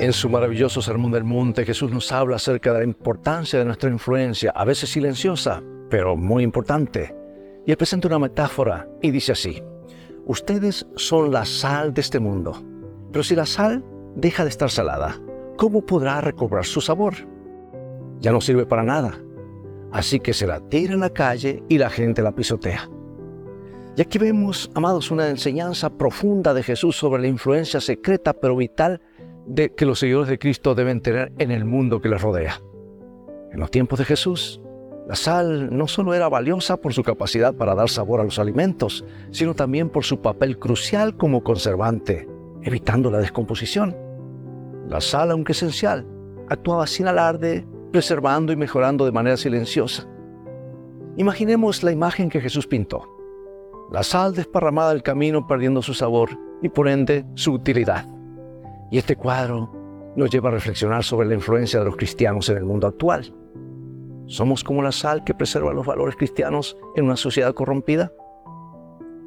En su maravilloso Sermón del Monte, Jesús nos habla acerca de la importancia de nuestra influencia, a veces silenciosa, pero muy importante. Y él presenta una metáfora y dice así, ustedes son la sal de este mundo, pero si la sal deja de estar salada, ¿cómo podrá recobrar su sabor? Ya no sirve para nada, así que se la tira en la calle y la gente la pisotea. Y aquí vemos, amados, una enseñanza profunda de Jesús sobre la influencia secreta pero vital de que los seguidores de Cristo deben tener en el mundo que les rodea. En los tiempos de Jesús, la sal no solo era valiosa por su capacidad para dar sabor a los alimentos, sino también por su papel crucial como conservante, evitando la descomposición. La sal, aunque esencial, actuaba sin alarde, preservando y mejorando de manera silenciosa. Imaginemos la imagen que Jesús pintó. La sal desparramada del camino perdiendo su sabor y por ende su utilidad. Y este cuadro nos lleva a reflexionar sobre la influencia de los cristianos en el mundo actual. ¿Somos como la sal que preserva los valores cristianos en una sociedad corrompida?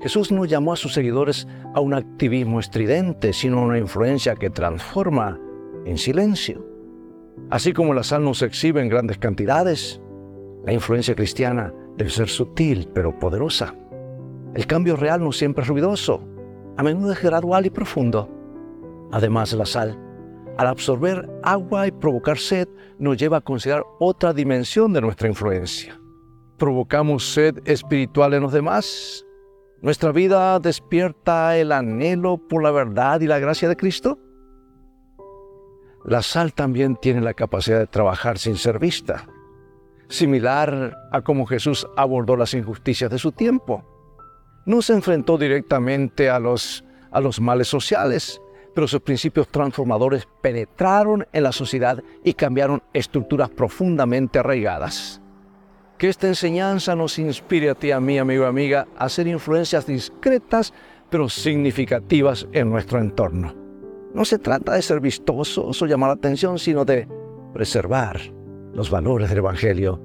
Jesús no llamó a sus seguidores a un activismo estridente, sino a una influencia que transforma en silencio. Así como la sal no se exhibe en grandes cantidades, la influencia cristiana debe ser sutil pero poderosa. El cambio real no siempre es ruidoso, a menudo es gradual y profundo. Además, la sal, al absorber agua y provocar sed, nos lleva a considerar otra dimensión de nuestra influencia. ¿Provocamos sed espiritual en los demás? ¿Nuestra vida despierta el anhelo por la verdad y la gracia de Cristo? La sal también tiene la capacidad de trabajar sin ser vista, similar a cómo Jesús abordó las injusticias de su tiempo. No se enfrentó directamente a los, a los males sociales, pero sus principios transformadores penetraron en la sociedad y cambiaron estructuras profundamente arraigadas. Que esta enseñanza nos inspire a ti, a mí, amigo amiga, a hacer influencias discretas pero significativas en nuestro entorno. No se trata de ser vistosos o llamar la atención, sino de preservar los valores del Evangelio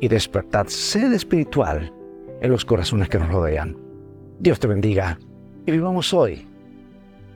y despertar sed espiritual en los corazones que nos rodean. Dios te bendiga y vivamos hoy